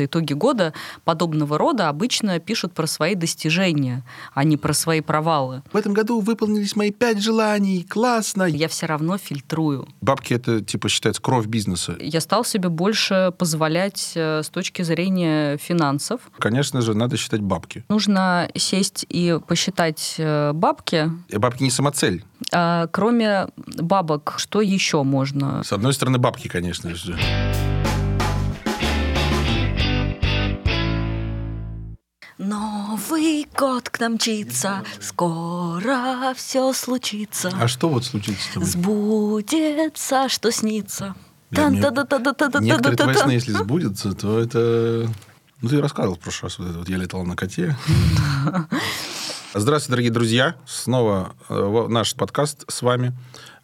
что итоги года подобного рода обычно пишут про свои достижения, а не про свои провалы. В этом году выполнились мои пять желаний, классно. Я все равно фильтрую. Бабки это, типа, считается кровь бизнеса. Я стал себе больше позволять э, с точки зрения финансов. Конечно же, надо считать бабки. Нужно сесть и посчитать э, бабки. И бабки не самоцель. А, кроме бабок, что еще можно? С одной стороны, бабки, конечно же. Новый год к нам мчится, скоро все случится. А что вот случится? Сбудется, что снится. Некоторые твои сны, если сбудется, то это... Ну, ты рассказывал в прошлый раз, вот это вот я летал на коте. Здравствуйте, дорогие друзья. Снова э, наш подкаст с вами.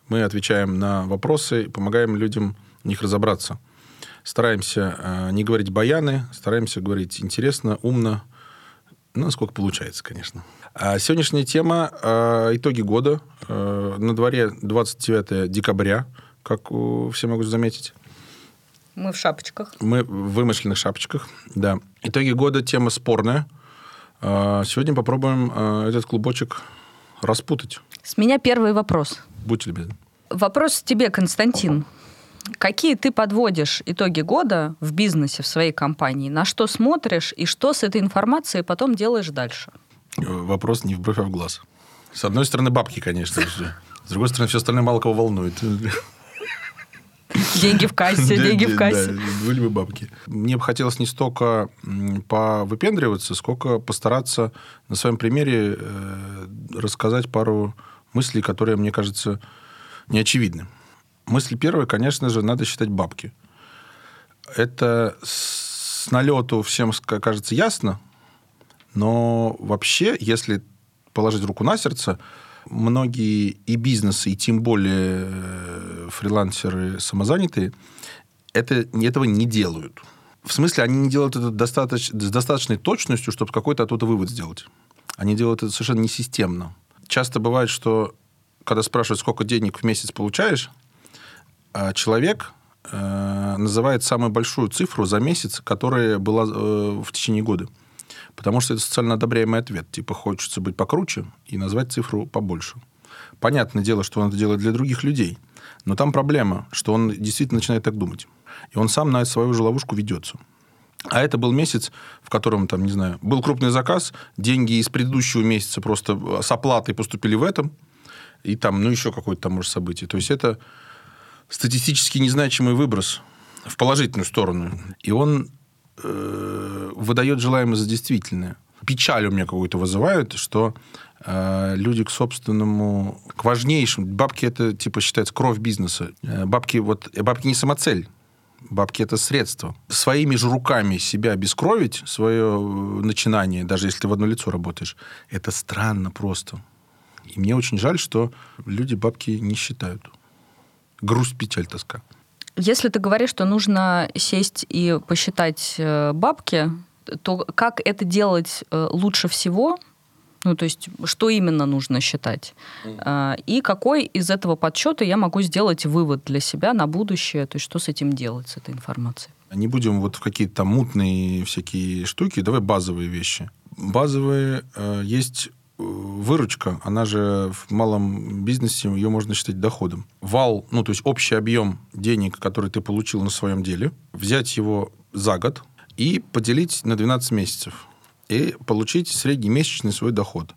Мы отвечаем на вопросы, помогаем людям в них разобраться. Стараемся э, не говорить баяны, стараемся говорить интересно, умно, ну, насколько получается, конечно. А сегодняшняя тема э, итоги года. На дворе 29 декабря, как все могут заметить. Мы в шапочках. Мы в вымышленных шапочках, да. Итоги года тема спорная. А, сегодня попробуем а, этот клубочек распутать. С меня первый вопрос. Будьте любезны. Вопрос тебе, Константин. Какие ты подводишь итоги года в бизнесе, в своей компании? На что смотришь и что с этой информацией потом делаешь дальше? Вопрос не в бровь, а в глаз. С одной стороны, бабки, конечно же. С другой стороны, все остальное мало кого волнует. Деньги в кассе, деньги в кассе. Да, были бы бабки. Мне бы хотелось не столько повыпендриваться, сколько постараться на своем примере э, рассказать пару мыслей, которые, мне кажется, неочевидны. Мысль первая, конечно же, надо считать бабки. Это с налету всем кажется ясно, но вообще, если положить руку на сердце, многие и бизнесы, и тем более э, фрилансеры самозанятые это, этого не делают. В смысле, они не делают это достаточно, с достаточной точностью, чтобы какой-то оттуда вывод сделать. Они делают это совершенно несистемно. Часто бывает, что когда спрашивают, сколько денег в месяц получаешь, человек э, называет самую большую цифру за месяц, которая была э, в течение года. Потому что это социально одобряемый ответ. Типа, хочется быть покруче и назвать цифру побольше. Понятное дело, что он это делает для других людей. Но там проблема, что он действительно начинает так думать. И он сам на свою же ловушку ведется. А это был месяц, в котором, там, не знаю, был крупный заказ, деньги из предыдущего месяца просто с оплатой поступили в этом, и там, ну, еще какое-то там, может, событие. То есть это статистически незначимый выброс в положительную сторону. И он э, выдает желаемое за действительное. Печаль у меня какую-то вызывает, что э, люди к собственному, к важнейшим, бабки это типа считается кровь бизнеса. Э, бабки вот, э, бабки не самоцель. Бабки это средство. Своими же руками себя обескровить, свое э, начинание, даже если ты в одно лицо работаешь, это странно просто. И мне очень жаль, что люди бабки не считают. Грусть, печаль, тоска. Если ты говоришь, что нужно сесть и посчитать э, бабки, то как это делать э, лучше всего? Ну, то есть, что именно нужно считать? Mm. И какой из этого подсчета я могу сделать вывод для себя на будущее? То есть, что с этим делать, с этой информацией? Не будем вот в какие-то мутные всякие штуки, давай базовые вещи. Базовые э, есть выручка, она же в малом бизнесе, ее можно считать доходом. Вал, ну, то есть общий объем денег, который ты получил на своем деле, взять его за год и поделить на 12 месяцев. И получить среднемесячный свой доход.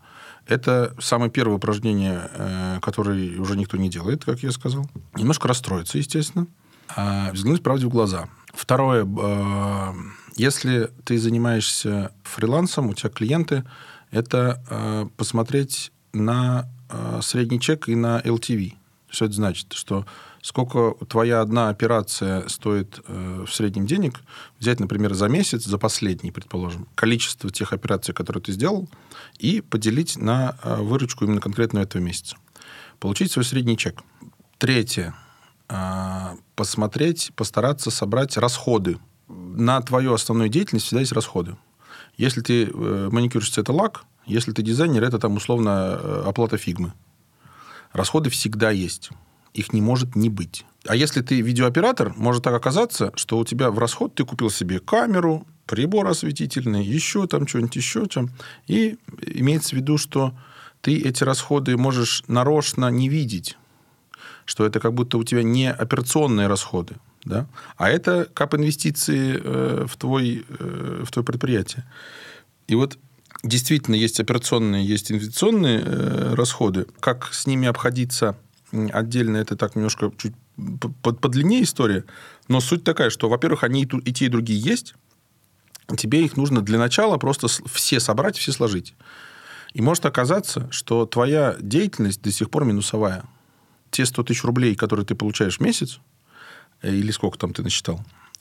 Это самое первое упражнение, э, которое уже никто не делает, как я сказал. Немножко расстроиться, естественно. А взглянуть правде в глаза. Второе. Э, если ты занимаешься фрилансом, у тебя клиенты это э, посмотреть на э, средний чек и на LTV. Что это значит? Что сколько твоя одна операция стоит э, в среднем денег, взять, например, за месяц, за последний, предположим, количество тех операций, которые ты сделал, и поделить на э, выручку именно конкретно этого месяца. Получить свой средний чек. Третье. Э, посмотреть, постараться собрать расходы. На твою основную деятельность всегда есть расходы. Если ты э, маникюрщица, это лак. Если ты дизайнер, это там условно э, оплата фигмы. Расходы всегда есть. Их не может не быть. А если ты видеооператор, может так оказаться, что у тебя в расход ты купил себе камеру, прибор осветительный, еще там что-нибудь, еще там. И имеется в виду, что ты эти расходы можешь нарочно не видеть, что это как будто у тебя не операционные расходы, да? а это кап инвестиции э, в, твой, э, в твое предприятие. И вот действительно есть операционные, есть инвестиционные э, расходы. Как с ними обходиться отдельно, это так немножко чуть подлиннее история. Но суть такая, что, во-первых, они и те, и другие есть. Тебе их нужно для начала просто все собрать, все сложить. И может оказаться, что твоя деятельность до сих пор минусовая. Те 100 тысяч рублей, которые ты получаешь в месяц, э, или сколько там ты насчитал,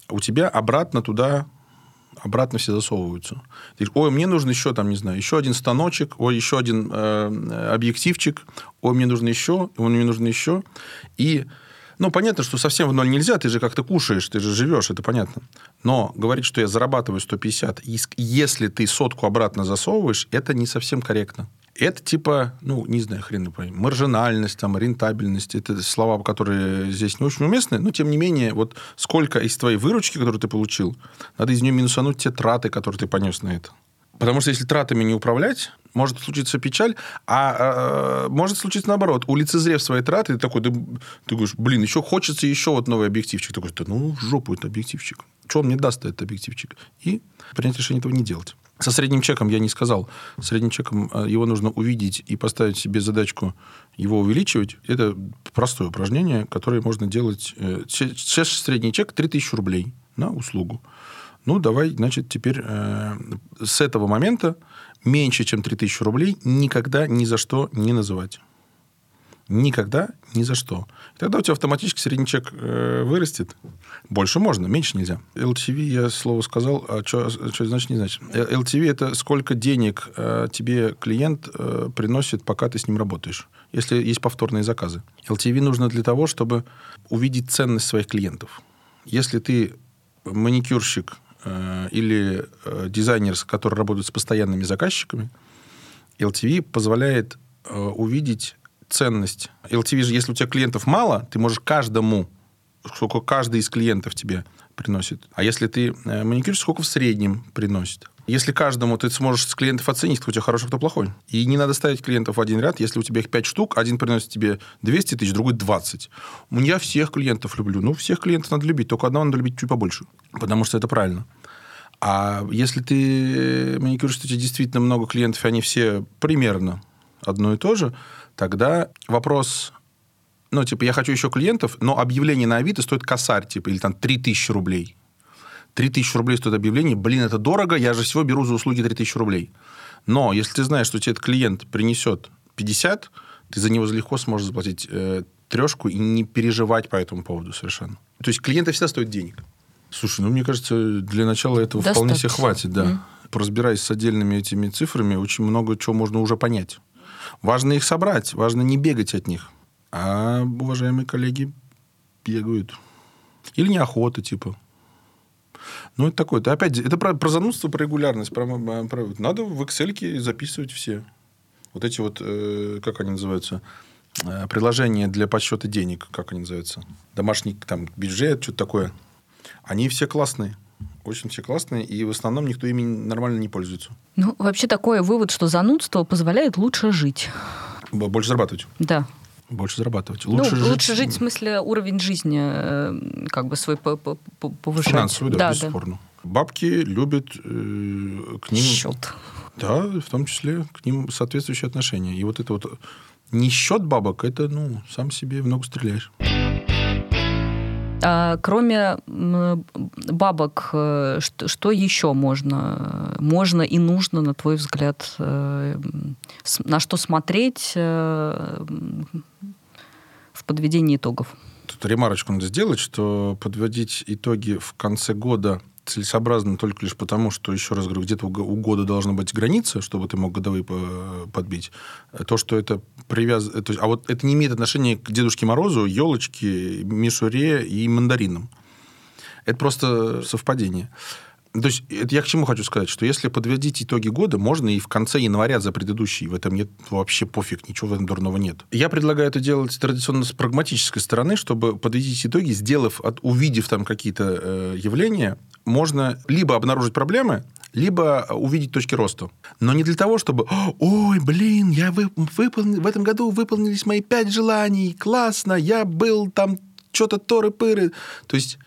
у тебя обратно туда обратно все засовываются. Ты говоришь, ой, мне нужен еще, там, не знаю, еще один станочек, ой, еще один э, объективчик, ой, мне нужно еще, ой, мне нужно еще. И ну, понятно, что совсем в ноль нельзя, ты же как-то кушаешь, ты же живешь, это понятно. Но говорить, что я зарабатываю 150, если ты сотку обратно засовываешь, это не совсем корректно. Это типа, ну, не знаю, хрен пойми, маржинальность, там, рентабельность. Это слова, которые здесь не очень уместны, но, тем не менее, вот сколько из твоей выручки, которую ты получил, надо из нее минусануть те траты, которые ты понес на это. Потому что если тратами не управлять, может случиться печаль, а э, может случиться наоборот. Улицезрев свои траты, ты такой, да, ты говоришь, блин, еще хочется еще вот новый объективчик. Ты такой, да ну в жопу это объективчик. Что мне даст этот объективчик? И принять решение этого не делать. Со средним чеком я не сказал. Средним чеком э, его нужно увидеть и поставить себе задачку его увеличивать. Это простое упражнение, которое можно делать. Э, сейчас средний чек 3000 рублей на услугу. Ну, давай, значит, теперь э, с этого момента меньше, чем 3000 рублей никогда ни за что не называть. Никогда ни за что. И тогда у тебя автоматически средний чек э, вырастет. Больше можно, меньше нельзя. LTV, я слово сказал, а что, что значит, не значит. LTV – это сколько денег э, тебе клиент э, приносит, пока ты с ним работаешь, если есть повторные заказы. LTV нужно для того, чтобы увидеть ценность своих клиентов. Если ты маникюрщик, Э, или э, дизайнер, который работает с постоянными заказчиками, LTV позволяет э, увидеть ценность. LTV же, если у тебя клиентов мало, ты можешь каждому, сколько каждый из клиентов тебе приносит. А если ты маникюрщик, сколько в среднем приносит. Если каждому ты сможешь с клиентов оценить, кто у тебя хороший, кто плохой. И не надо ставить клиентов в один ряд. Если у тебя их 5 штук, один приносит тебе 200 тысяч, другой 20. Я всех клиентов люблю. Ну, всех клиентов надо любить, только одного надо любить чуть побольше. Потому что это правильно. А если ты маникюрщик, у тебя действительно много клиентов, и они все примерно одно и то же, тогда вопрос ну, типа, я хочу еще клиентов, но объявление на Авито стоит косарь, типа, или там 3000 рублей. 3000 рублей стоит объявление, блин, это дорого, я же всего беру за услуги 3000 рублей. Но если ты знаешь, что тебе этот клиент принесет 50, ты за него легко сможешь заплатить э, трешку и не переживать по этому поводу совершенно. То есть клиенты всегда стоят денег. Слушай, ну, мне кажется, для начала этого Достаточно. вполне себе хватит, да. Mm. Поразбираясь с отдельными этими цифрами, очень много чего можно уже понять. Важно их собрать, важно не бегать от них. А уважаемые коллеги бегают. Или неохота, типа. Ну, это такое. Это опять, это про, про занудство, про регулярность. Про, про, надо в Excel записывать все. Вот эти вот, э, как они называются, э, приложения для подсчета денег, как они называются? Домашний там бюджет, что-то такое. Они все классные. Очень все классные, и в основном никто ими нормально не пользуется. Ну, вообще такой вывод, что занудство позволяет лучше жить. Больше зарабатывать. Да. Больше зарабатывать. Ну, лучше, ну, жить... лучше жить в смысле уровень жизни э, как бы свой повышать. Финансовый, да, да бесспорно. Да. Бабки любят э, к ним... Счет. Да, в том числе к ним соответствующие отношения. И вот это вот не счет бабок, это, ну, сам себе в ногу стреляешь. А, кроме бабок, э, что, что еще можно, можно и нужно, на твой взгляд, э, на что смотреть э, в подведении итогов? Тут ремарочку надо сделать, что подводить итоги в конце года целесообразно только лишь потому, что, еще раз говорю, где-то у года должна быть граница, чтобы ты мог годовые подбить. То, что это привяз... То есть, а вот это не имеет отношения к Дедушке Морозу, елочке, мишуре и мандаринам. Это просто совпадение. То есть это я к чему хочу сказать, что если подводить итоги года, можно и в конце января за предыдущий. В этом нет вообще пофиг, ничего в этом дурного нет. Я предлагаю это делать традиционно с прагматической стороны, чтобы подводить итоги, сделав, от, увидев там какие-то э, явления, можно либо обнаружить проблемы, либо увидеть точки роста. Но не для того, чтобы, ой, блин, я вы, выполнил, в этом году выполнились мои пять желаний, классно, я был там что-то торы-пыры. То есть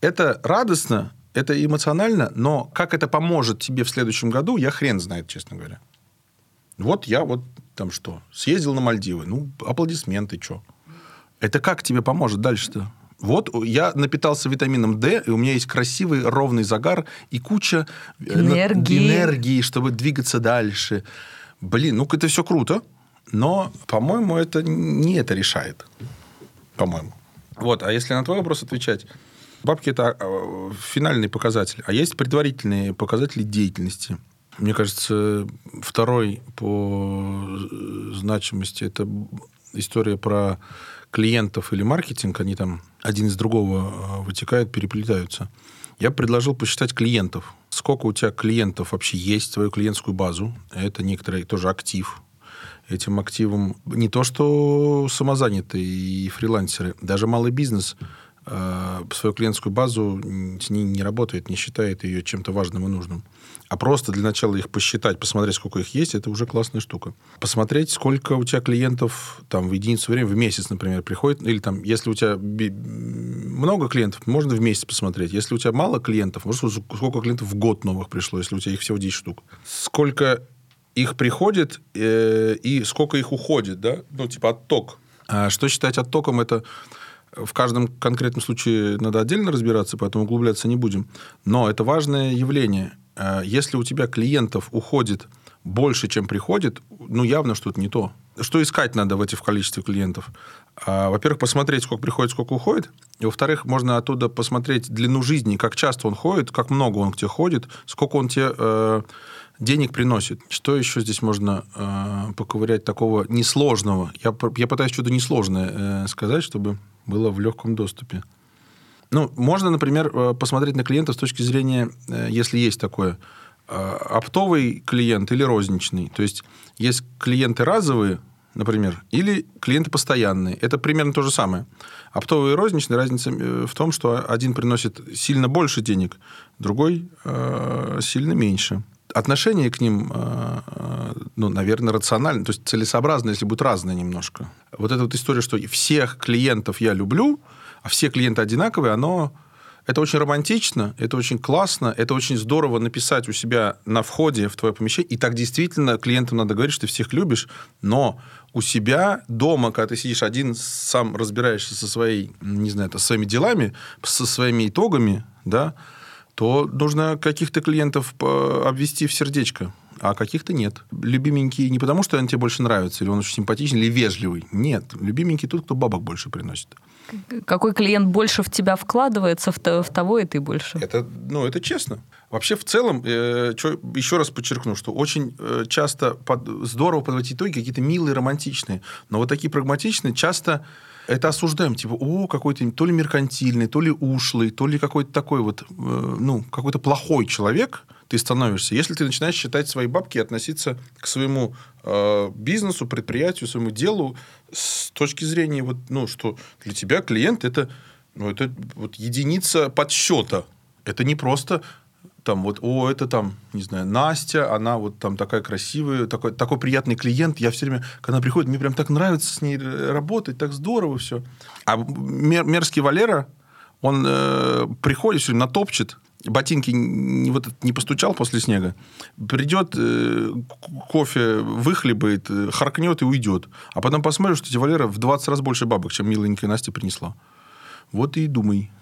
это радостно, это эмоционально, но как это поможет тебе в следующем году, я хрен знает, честно говоря. Вот я вот там что, съездил на Мальдивы, ну, аплодисменты, что. Это как тебе поможет дальше-то? Вот я напитался витамином D, и у меня есть красивый ровный загар и куча э, энергии, энергии чтобы двигаться дальше. Блин, ну это все круто, но, по-моему, это не это решает. По-моему. Вот, а если на твой вопрос отвечать, бабки это а, финальный показатель, а есть предварительные показатели деятельности. Мне кажется, второй по значимости это история про клиентов или маркетинг, они там один из другого а, вытекают, переплетаются. Я предложил посчитать клиентов. Сколько у тебя клиентов вообще есть, твою клиентскую базу. Это некоторый тоже актив. Этим активом не то, что самозанятые и фрилансеры, даже малый бизнес э, свою клиентскую базу с ней не работает, не считает ее чем-то важным и нужным. А просто для начала их посчитать, посмотреть, сколько их есть, это уже классная штука. Посмотреть, сколько у тебя клиентов там в единицу времени, в месяц, например, приходит. Или там, если у тебя много клиентов, можно в месяц посмотреть. Если у тебя мало клиентов, может, сколько клиентов в год новых пришло, если у тебя их всего 10 штук. Сколько их приходит э, и сколько их уходит, да? Ну, типа отток. А что считать оттоком, это в каждом конкретном случае надо отдельно разбираться, поэтому углубляться не будем. Но это важное явление. Э, если у тебя клиентов уходит больше, чем приходит, ну, явно что-то не то. Что искать надо в этих количестве клиентов? А, во-первых, посмотреть, сколько приходит, сколько уходит. И, во-вторых, можно оттуда посмотреть длину жизни, как часто он ходит, как много он к тебе ходит, сколько он тебе э, денег приносит. Что еще здесь можно э, поковырять такого несложного? Я, я пытаюсь что-то несложное э, сказать, чтобы было в легком доступе. Ну, можно, например, э, посмотреть на клиента с точки зрения, э, если есть такое, э, оптовый клиент или розничный. То есть, есть клиенты разовые, например, или клиенты постоянные. Это примерно то же самое. Оптовый и розничный разница в том, что один приносит сильно больше денег, другой сильно меньше. Отношение к ним, э, ну, наверное, рационально, то есть целесообразно, если будет разное немножко. Вот эта вот история, что всех клиентов я люблю, а все клиенты одинаковые, оно... Это очень романтично, это очень классно, это очень здорово написать у себя на входе в твое помещение. И так действительно клиентам надо говорить, что ты всех любишь, но у себя дома, когда ты сидишь один, сам разбираешься со своей, не знаю, со своими делами, со своими итогами, да, то нужно каких-то клиентов обвести в сердечко а каких-то нет. Любименький не потому, что он тебе больше нравится, или он очень симпатичный, или вежливый. Нет. Любименький тот, кто бабок больше приносит. Какой клиент больше в тебя вкладывается, в, в того и ты больше. Это, ну, это честно. Вообще, в целом, э, еще раз подчеркну, что очень э, часто под, здорово подводить итоги какие-то милые, романтичные. Но вот такие прагматичные часто это осуждаем. Типа, о, какой-то то ли меркантильный, то ли ушлый, то ли какой-то такой вот, э, ну, какой-то плохой человек – ты становишься. Если ты начинаешь считать свои бабки и относиться к своему э, бизнесу, предприятию, своему делу с точки зрения, вот, ну, что для тебя клиент это, ну, это вот единица подсчета. Это не просто там вот, о, это там, не знаю, Настя, она вот там такая красивая, такой, такой приятный клиент. Я все время, когда она приходит, мне прям так нравится с ней работать, так здорово все. А мер, мерзкий Валера, он э, приходит, все время натопчет, ботинки не, вот, не постучал после снега, придет, э, кофе выхлебает, э, харкнет и уйдет. А потом посмотришь, что эти Валера в 20 раз больше бабок, чем миленькая Настя принесла. Вот и думай, э,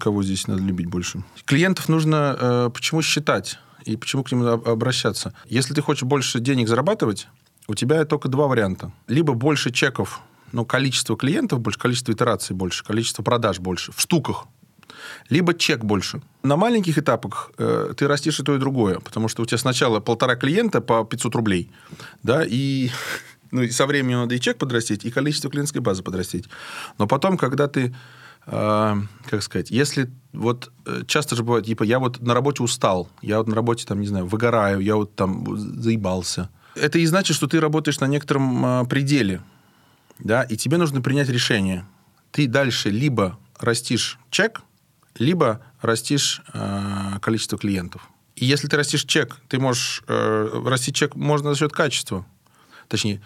кого здесь надо любить больше. Клиентов нужно э, почему считать и почему к ним обращаться. Если ты хочешь больше денег зарабатывать, у тебя только два варианта. Либо больше чеков, ну, количество клиентов больше, количество итераций больше, количество продаж больше, в штуках либо чек больше. На маленьких этапах э, ты растишь и то, и другое, потому что у тебя сначала полтора клиента по 500 рублей, да, и, ну, и со временем надо и чек подрастить, и количество клиентской базы подрастить. Но потом, когда ты э, как сказать, если вот э, часто же бывает, типа, я вот на работе устал, я вот на работе, там, не знаю, выгораю, я вот там заебался. Это и значит, что ты работаешь на некотором э, пределе, да, и тебе нужно принять решение. Ты дальше либо растишь чек, либо растишь э, количество клиентов. И если ты растишь чек, ты можешь э, расти чек можно за счет качества. Точнее,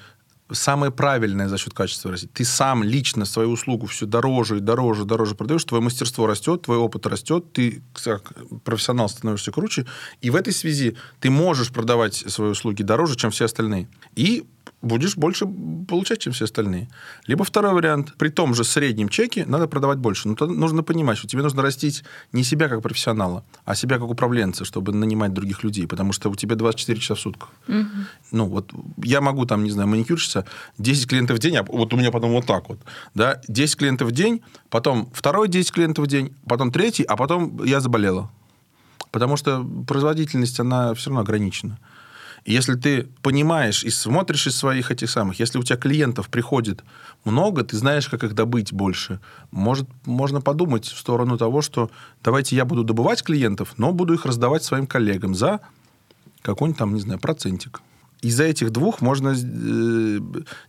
самое правильное за счет качества растить. Ты сам лично свою услугу все дороже и дороже, дороже продаешь, твое мастерство растет, твой опыт растет, ты как профессионал становишься круче. И в этой связи ты можешь продавать свои услуги дороже, чем все остальные. И будешь больше получать, чем все остальные. Либо второй вариант, при том же среднем чеке надо продавать больше. Но нужно понимать, что тебе нужно растить не себя как профессионала, а себя как управленца, чтобы нанимать других людей, потому что у тебя 24 часа в сутках. Угу. Ну, вот я могу там, не знаю, маникюрщица, 10 клиентов в день, а вот у меня потом вот так вот, да, 10 клиентов в день, потом второй 10 клиентов в день, потом третий, а потом я заболела. Потому что производительность, она все равно ограничена. Если ты понимаешь и смотришь из своих этих самых, если у тебя клиентов приходит много, ты знаешь, как их добыть больше. Может, можно подумать в сторону того, что давайте я буду добывать клиентов, но буду их раздавать своим коллегам за какой-нибудь там, не знаю, процентик. Из-за этих двух можно э,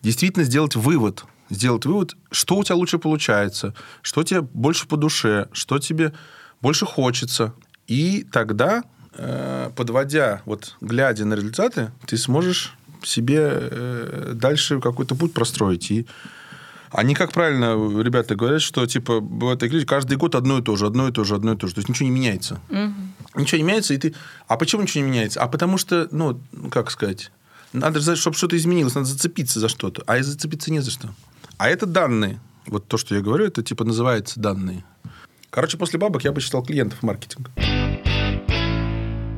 действительно сделать вывод. Сделать вывод, что у тебя лучше получается, что тебе больше по душе, что тебе больше хочется. И тогда подводя, вот глядя на результаты, ты сможешь себе э, дальше какой-то путь простроить. И они, как правильно ребята говорят, что типа бывают такие люди, каждый год одно и то же, одно и то же, одно и то же. То есть ничего не меняется. Угу. Ничего не меняется, и ты. А почему ничего не меняется? А потому что, ну, как сказать, надо же, чтобы что-то изменилось, надо зацепиться за что-то. А и зацепиться не за что. А это данные. Вот то, что я говорю, это типа называется данные. Короче, после бабок я бы считал клиентов маркетинга.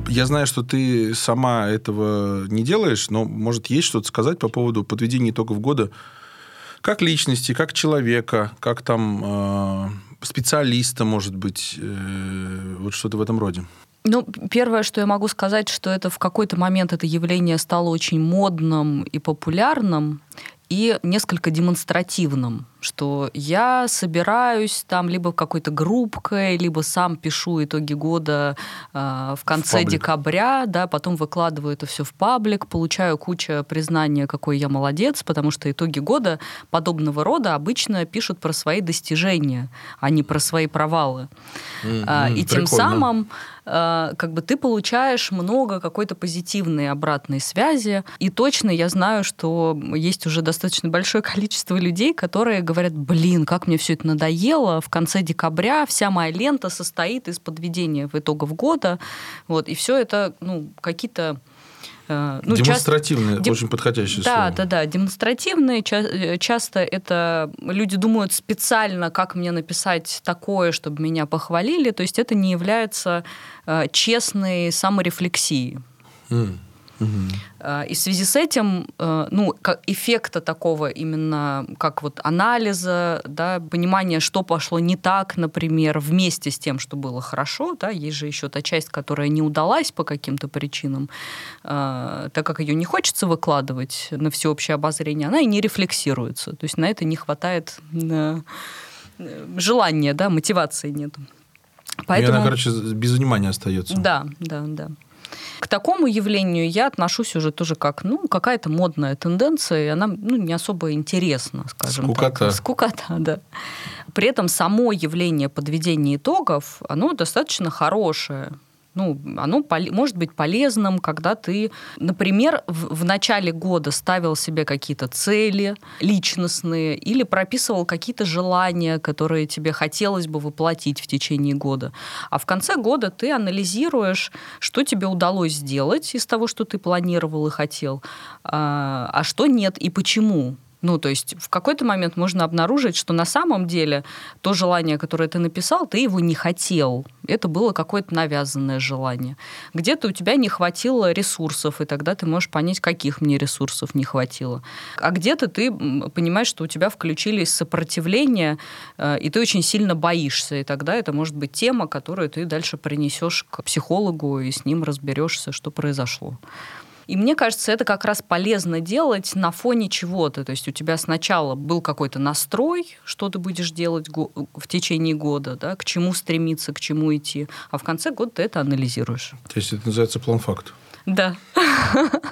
Я знаю, что ты сама этого не делаешь, но, может, есть что-то сказать по поводу подведения итогов года как личности, как человека, как там э, специалиста, может быть, э, вот что-то в этом роде. Ну, первое, что я могу сказать, что это в какой-то момент это явление стало очень модным и популярным и несколько демонстративным, что я собираюсь там либо какой-то группкой, либо сам пишу итоги года э, в конце в декабря, да, потом выкладываю это все в паблик, получаю кучу признания, какой я молодец, потому что итоги года подобного рода обычно пишут про свои достижения, а не про свои провалы. Mm-hmm, и прикольно. тем самым Э, как бы ты получаешь много какой-то позитивной обратной связи. И точно я знаю, что есть уже достаточно большое количество людей, которые говорят, блин, как мне все это надоело, в конце декабря вся моя лента состоит из подведения в итогов года. Вот, и все это ну, какие-то Э, ну, демонстративные, часто, очень подходящее да, слово. Да, да, да. Демонстративные. Ча- часто это люди думают специально, как мне написать такое, чтобы меня похвалили. То есть это не является э, честной саморефлексией. Mm. Угу. И в связи с этим, э, ну, эффекта такого именно, как вот анализа, да, понимания, что пошло не так, например, вместе с тем, что было хорошо, да, есть же еще та часть, которая не удалась по каким-то причинам, э, так как ее не хочется выкладывать на всеобщее обозрение, она и не рефлексируется. То есть на это не хватает желания, да, мотивации нет. Поэтому... И она, короче, без внимания остается. Да, да, да. К такому явлению я отношусь уже тоже как, ну, какая-то модная тенденция, и она, ну, не особо интересна, скажем Скукота. так. Скукота. да. При этом само явление подведения итогов, оно достаточно хорошее ну, оно может быть полезным, когда ты, например, в, в начале года ставил себе какие-то цели личностные или прописывал какие-то желания, которые тебе хотелось бы воплотить в течение года. А в конце года ты анализируешь, что тебе удалось сделать из того, что ты планировал и хотел, а, а что нет и почему. Ну, то есть в какой-то момент можно обнаружить, что на самом деле то желание, которое ты написал, ты его не хотел. Это было какое-то навязанное желание. Где-то у тебя не хватило ресурсов, и тогда ты можешь понять, каких мне ресурсов не хватило. А где-то ты понимаешь, что у тебя включились сопротивления, э, и ты очень сильно боишься, и тогда это может быть тема, которую ты дальше принесешь к психологу и с ним разберешься, что произошло. И мне кажется, это как раз полезно делать на фоне чего-то. То есть у тебя сначала был какой-то настрой, что ты будешь делать в течение года, да, к чему стремиться, к чему идти, а в конце года ты это анализируешь. То есть это называется план факт? Да.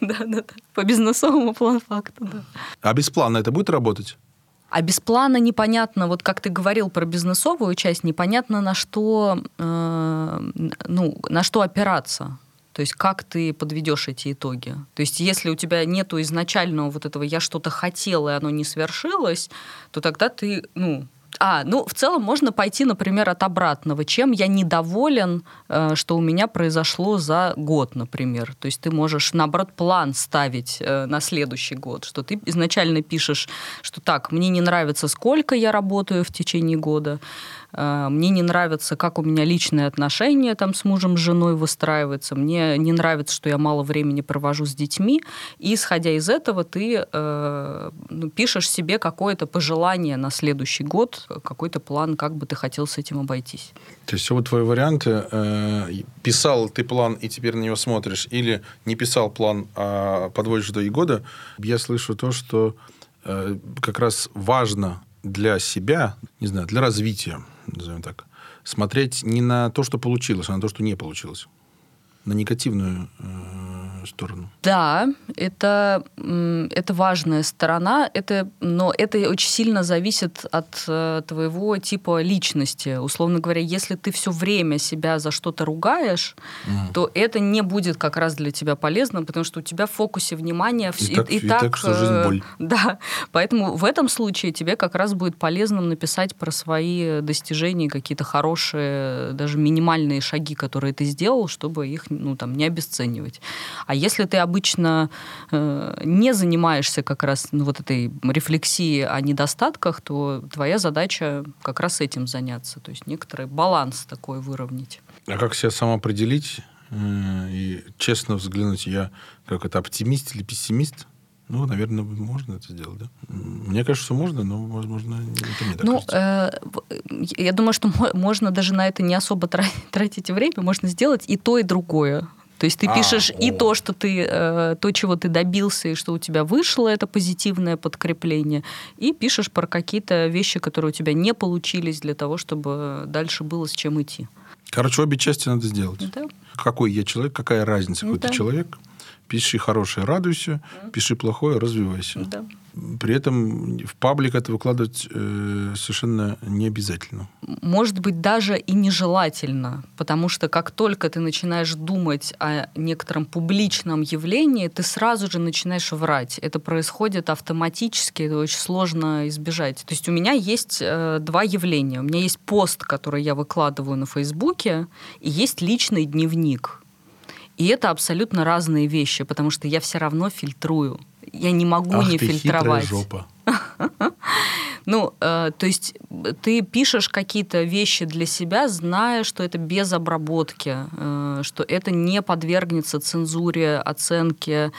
Да, да, да. По бизнесовому план факту, да. А без плана это будет работать? А без плана непонятно, вот как ты говорил про бизнесовую часть, непонятно на что, э, ну, на что опираться. То есть как ты подведешь эти итоги? То есть если у тебя нету изначального вот этого «я что-то хотел, и оно не свершилось», то тогда ты, ну, а, ну, в целом можно пойти, например, от обратного. Чем я недоволен, э, что у меня произошло за год, например. То есть ты можешь, наоборот, план ставить э, на следующий год, что ты изначально пишешь, что так, мне не нравится, сколько я работаю в течение года, мне не нравится, как у меня личные отношения там с мужем, с женой выстраиваются, мне не нравится, что я мало времени провожу с детьми, и исходя из этого ты э, ну, пишешь себе какое-то пожелание на следующий год, какой-то план, как бы ты хотел с этим обойтись. То есть вот твои варианты. Э, писал ты план и теперь на него смотришь, или не писал план, а подводишь до года. Я слышу то, что э, как раз важно для себя, не знаю, для развития, назовем так, смотреть не на то, что получилось, а на то, что не получилось. На негативную э, сторону. Да, это, это важная сторона, это, но это очень сильно зависит от э, твоего типа личности. Условно говоря, если ты все время себя за что-то ругаешь, mm. то это не будет как раз для тебя полезно, потому что у тебя в фокусе внимания... И, и, так, и, и так, так что жизнь э, боль. Да, поэтому в этом случае тебе как раз будет полезным написать про свои достижения, какие-то хорошие, даже минимальные шаги, которые ты сделал, чтобы их ну, там, не обесценивать. А если ты обычно э, не занимаешься как раз ну, вот этой рефлексией о недостатках, то твоя задача как раз этим заняться. То есть некоторый баланс такой выровнять. А как себя самоопределить э, и честно взглянуть, я как это оптимист или пессимист? Ну, наверное, можно это сделать, да? Мне кажется, что можно, но, возможно, это мне так Ну, э, я думаю, что можно даже на это не особо тратить время, можно сделать и то, и другое. То есть ты а, пишешь о. и то, что ты, э, то, чего ты добился, и что у тебя вышло, это позитивное подкрепление, и пишешь про какие-то вещи, которые у тебя не получились для того, чтобы дальше было с чем идти. Короче, обе части надо сделать. Да. Какой я человек, какая разница, какой да. ты человек. Пиши хорошее, радуйся, пиши плохое, развивайся. Да. При этом в паблик это выкладывать э, совершенно не обязательно. Может быть, даже и нежелательно, потому что как только ты начинаешь думать о некотором публичном явлении, ты сразу же начинаешь врать. Это происходит автоматически, это очень сложно избежать. То есть у меня есть э, два явления. У меня есть пост, который я выкладываю на Фейсбуке, и есть личный дневник. И это абсолютно разные вещи, потому что я все равно фильтрую. Я не могу Ах не ты фильтровать. жопа. Ну, э, то есть ты пишешь какие-то вещи для себя, зная, что это без обработки, э, что это не подвергнется цензуре, оценке.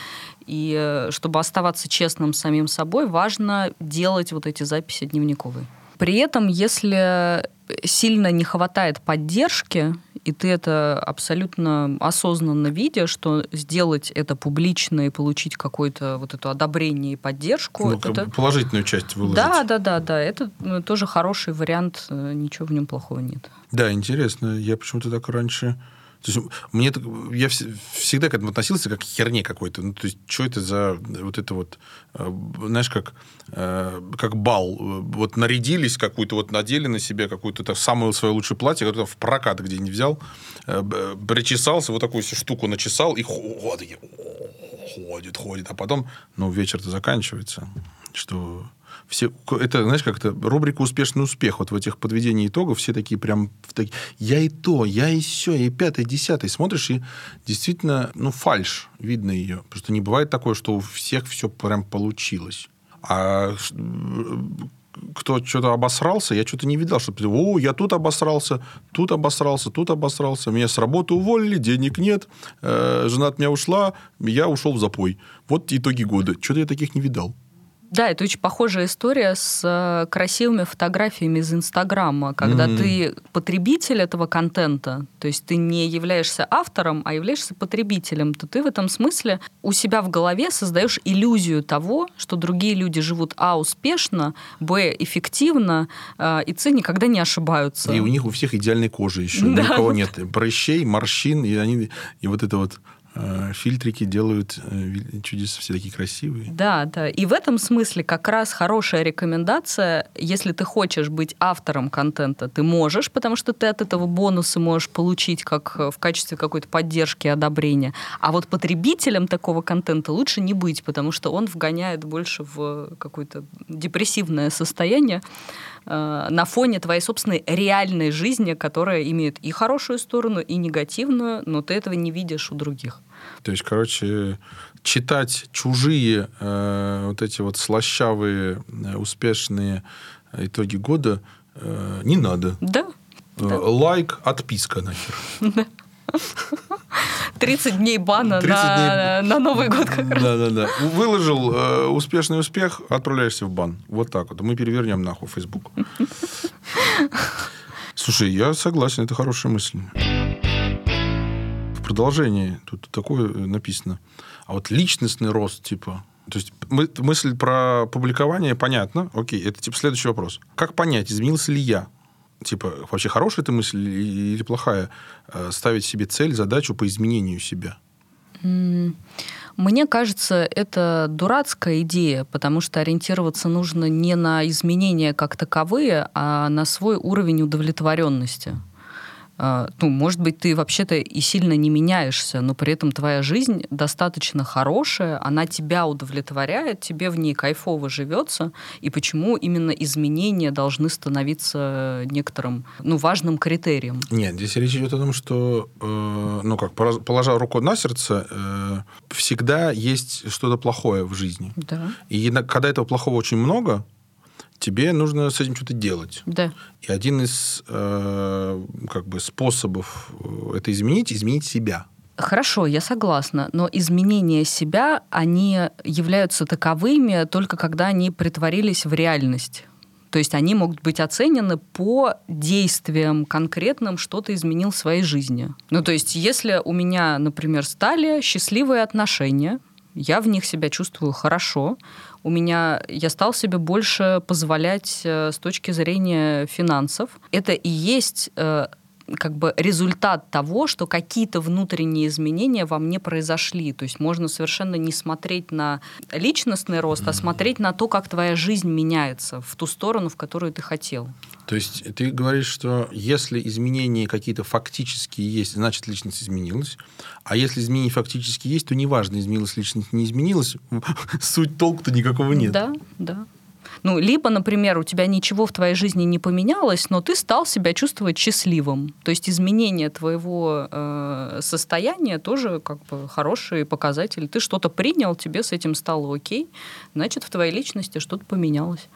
И э, чтобы оставаться честным самим собой, важно делать вот эти записи дневниковые. При этом, если сильно не хватает поддержки, и ты это абсолютно осознанно видя, что сделать это публично и получить какое-то вот это одобрение и поддержку. Ну, это... Положительную часть выложить. Да, да, да, да. Это ну, тоже хороший вариант, э, ничего в нем плохого нет. Да, интересно. Я почему-то так раньше то есть мне я всегда к этому относился как к херне какой-то. Ну, то есть, что это за вот это вот, э, знаешь, как, э, как бал. Вот нарядились какую-то, вот надели на себя какую-то там, самое свое лучшее платье, которое в прокат где не взял, э, причесался, вот такую штуку начесал, и ходит, ходит, ходит. А потом, ну, вечер-то заканчивается, что все, это, знаешь, как-то рубрика «Успешный успех». Вот в этих подведении итогов все такие прям... Такие, я и то, я и все, и пятый, десятый. Смотришь, и действительно, ну, фальш, видно ее. Потому что не бывает такое, что у всех все прям получилось. А кто что-то обосрался, я что-то не видал, что о, я тут обосрался, тут обосрался, тут обосрался, меня с работы уволили, денег нет, э, жена от меня ушла, я ушел в запой. Вот итоги года. Что-то я таких не видал. Да, это очень похожая история с э, красивыми фотографиями из Инстаграма, когда mm-hmm. ты потребитель этого контента, то есть ты не являешься автором, а являешься потребителем, то ты в этом смысле у себя в голове создаешь иллюзию того, что другие люди живут а успешно, б эффективно, э, и c никогда не ошибаются. И у них у всех идеальной кожи еще, да. ни у кого нет прыщей, морщин, и они и вот это вот фильтрики делают э, чудеса все такие красивые. Да, да. И в этом смысле как раз хорошая рекомендация, если ты хочешь быть автором контента, ты можешь, потому что ты от этого бонусы можешь получить как э, в качестве какой-то поддержки и одобрения. А вот потребителем такого контента лучше не быть, потому что он вгоняет больше в какое-то депрессивное состояние на фоне твоей собственной реальной жизни, которая имеет и хорошую сторону, и негативную, но ты этого не видишь у других. То есть, короче, читать чужие э, вот эти вот слащавые, э, успешные итоги года э, не надо. Да. Э, да. Лайк, отписка нахер. Да. 30 дней бана 30 на, дней... на Новый год как раз. Да, да, да. Выложил э, успешный успех, отправляешься в бан. Вот так вот. Мы перевернем нахуй Facebook. Слушай, я согласен, это хорошая мысль продолжении тут такое написано. А вот личностный рост, типа, то есть мы, мысль про публикование понятно. Окей, это типа следующий вопрос. Как понять, изменился ли я? Типа, вообще хорошая эта мысль или плохая? Э, ставить себе цель, задачу по изменению себя? Мне кажется, это дурацкая идея, потому что ориентироваться нужно не на изменения как таковые, а на свой уровень удовлетворенности. А, ну, может быть, ты вообще-то и сильно не меняешься, но при этом твоя жизнь достаточно хорошая, она тебя удовлетворяет, тебе в ней кайфово живется, и почему именно изменения должны становиться некоторым, ну, важным критерием? Нет, здесь речь идет о том, что, э, ну, как, положа руку на сердце, э, всегда есть что-то плохое в жизни. Да. И когда этого плохого очень много, тебе нужно с этим что-то делать. Да. И один из э, как бы способов э, это изменить, изменить себя. Хорошо, я согласна, но изменения себя, они являются таковыми только когда они притворились в реальность. То есть они могут быть оценены по действиям конкретным, что ты изменил в своей жизни. Ну, то есть если у меня, например, стали счастливые отношения, я в них себя чувствую хорошо, у меня я стал себе больше позволять э, с точки зрения финансов. Это и есть э, как бы результат того, что какие-то внутренние изменения во мне произошли. То есть можно совершенно не смотреть на личностный рост, а смотреть на то, как твоя жизнь меняется в ту сторону, в которую ты хотел. То есть ты говоришь, что если изменения какие-то фактические есть, значит личность изменилась. А если изменения фактически есть, то неважно, изменилась личность, не изменилась, суть толку-то никакого нет. Да, да. Ну, либо, например, у тебя ничего в твоей жизни не поменялось, но ты стал себя чувствовать счастливым. То есть изменение твоего э, состояния тоже как бы хороший показатель. Ты что-то принял, тебе с этим стало окей, значит, в твоей личности что-то поменялось.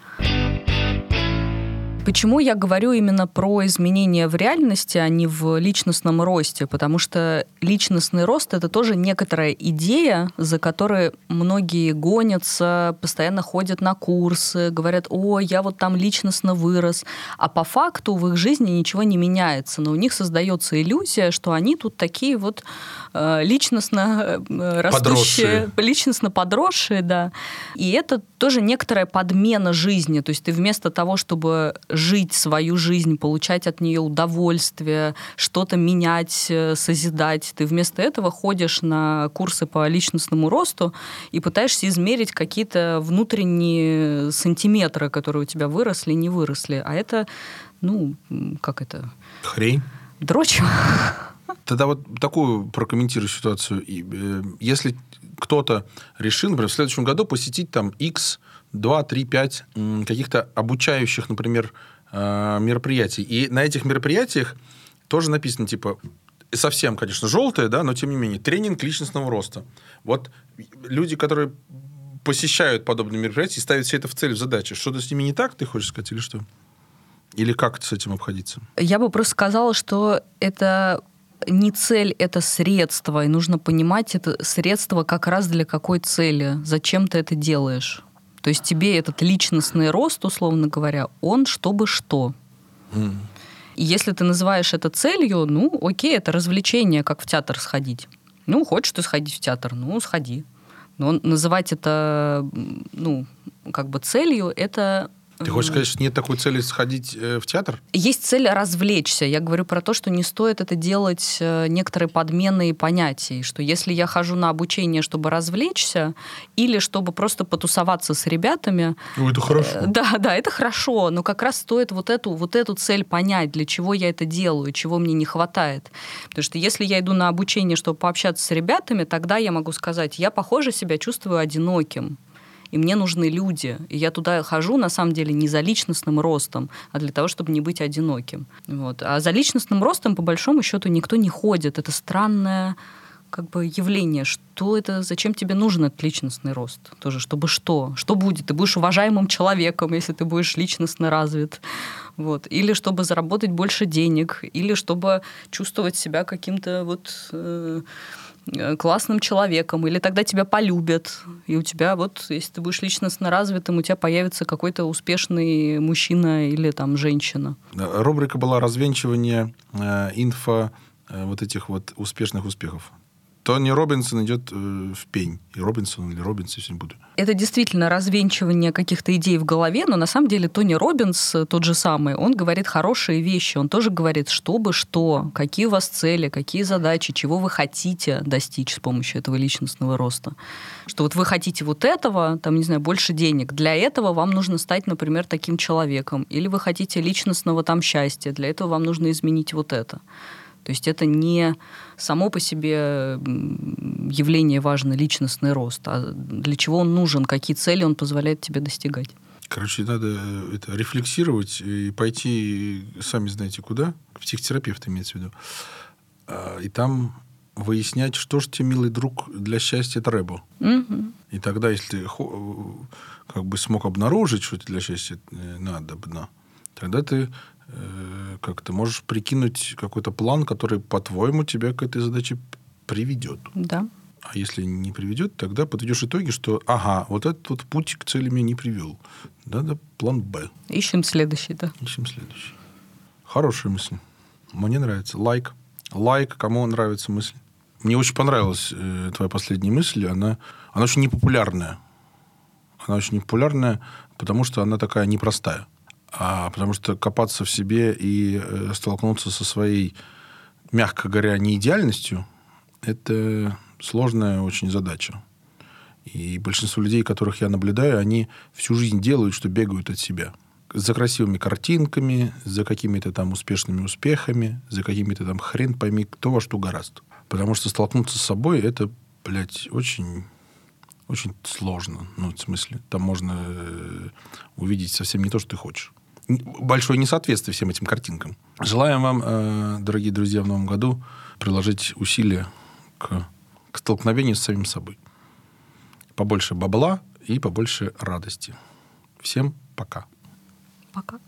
Почему я говорю именно про изменения в реальности, а не в личностном росте? Потому что личностный рост — это тоже некоторая идея, за которой многие гонятся, постоянно ходят на курсы, говорят, о, я вот там личностно вырос. А по факту в их жизни ничего не меняется. Но у них создается иллюзия, что они тут такие вот э, личностно э, растущие, подросшие. личностно подросшие, да. И это тоже некоторая подмена жизни. То есть ты вместо того, чтобы жить свою жизнь, получать от нее удовольствие, что-то менять, э, созидать. Ты вместо этого ходишь на курсы по личностному росту и пытаешься измерить какие-то внутренние сантиметры, которые у тебя выросли, не выросли. А это, ну, как это? Хрень. Дрочь. Тогда вот такую прокомментирую ситуацию. Э, если кто-то решил, например, в следующем году посетить там X, 2, 3, 5 каких-то обучающих, например, э, мероприятий. И на этих мероприятиях тоже написано, типа, совсем, конечно, желтое, да, но тем не менее, тренинг личностного роста. Вот люди, которые посещают подобные мероприятия и ставят все это в цель, в задачу. Что-то с ними не так, ты хочешь сказать, или что? Или как с этим обходиться? Я бы просто сказала, что это не цель, это средство, и нужно понимать это средство как раз для какой цели, зачем ты это делаешь. То есть тебе этот личностный рост, условно говоря, он чтобы что. Mm. Если ты называешь это целью, ну, окей, это развлечение, как в театр сходить. Ну, хочешь ты сходить в театр, ну, сходи. Но называть это, ну, как бы целью, это ты хочешь сказать, что нет такой цели сходить э, в театр? Есть цель развлечься. Я говорю про то, что не стоит это делать э, некоторые подменные понятия. Что если я хожу на обучение, чтобы развлечься, или чтобы просто потусоваться с ребятами... Ну, это хорошо. Э, да, да, это хорошо. Но как раз стоит вот эту, вот эту цель понять, для чего я это делаю, чего мне не хватает. Потому что если я иду на обучение, чтобы пообщаться с ребятами, тогда я могу сказать, я, похоже, себя чувствую одиноким и мне нужны люди. И я туда хожу, на самом деле, не за личностным ростом, а для того, чтобы не быть одиноким. Вот. А за личностным ростом, по большому счету, никто не ходит. Это странное как бы явление. Что это, зачем тебе нужен этот личностный рост? Тоже, чтобы что? Что будет? Ты будешь уважаемым человеком, если ты будешь личностно развит. Вот. Или чтобы заработать больше денег, или чтобы чувствовать себя каким-то вот... Э, классным человеком, или тогда тебя полюбят, и у тебя вот, если ты будешь личностно развитым, у тебя появится какой-то успешный мужчина или там женщина. Рубрика была развенчивание э, инфо э, вот этих вот успешных успехов. Тони Робинсон идет э, в пень. И Робинсон или Робинс, если не буду. Это действительно развенчивание каких-то идей в голове, но на самом деле Тони Робинс, э, тот же самый, он говорит хорошие вещи. Он тоже говорит, чтобы что, какие у вас цели, какие задачи, чего вы хотите достичь с помощью этого личностного роста. Что вот вы хотите вот этого, там, не знаю, больше денег. Для этого вам нужно стать, например, таким человеком. Или вы хотите личностного там счастья. Для этого вам нужно изменить вот это. То есть это не само по себе явление важно, личностный рост, а для чего он нужен, какие цели он позволяет тебе достигать. Короче, надо э, это рефлексировать и пойти, сами знаете, куда, к психотерапевту имеется в виду, а, и там выяснять, что же тебе, милый друг, для счастья треба. Угу. И тогда, если ты как бы смог обнаружить, что тебе для счастья э, надо, тогда ты Э, как ты можешь прикинуть какой-то план, который, по-твоему, тебя к этой задаче приведет. Да. А если не приведет, тогда подведешь итоги, что ага, вот этот вот путь к цели меня не привел. Надо план Б. Ищем следующий, да. Ищем следующий. Хорошая мысль. Мне нравится. Лайк. Лайк, кому нравится мысль. Мне очень понравилась э, твоя последняя мысль. Она, она очень непопулярная. Она очень непопулярная, потому что она такая непростая а потому что копаться в себе и э, столкнуться со своей, мягко говоря, неидеальностью, это сложная очень задача. И большинство людей, которых я наблюдаю, они всю жизнь делают, что бегают от себя. За красивыми картинками, за какими-то там успешными успехами, за какими-то там хрен пойми, кто во что гораст. Потому что столкнуться с собой, это, блядь, очень очень сложно. Ну, в смысле, там можно э, увидеть совсем не то, что ты хочешь большое несоответствие всем этим картинкам. Желаем вам, э, дорогие друзья, в новом году приложить усилия к, к столкновению с самим собой. Побольше бабла и побольше радости. Всем пока. Пока.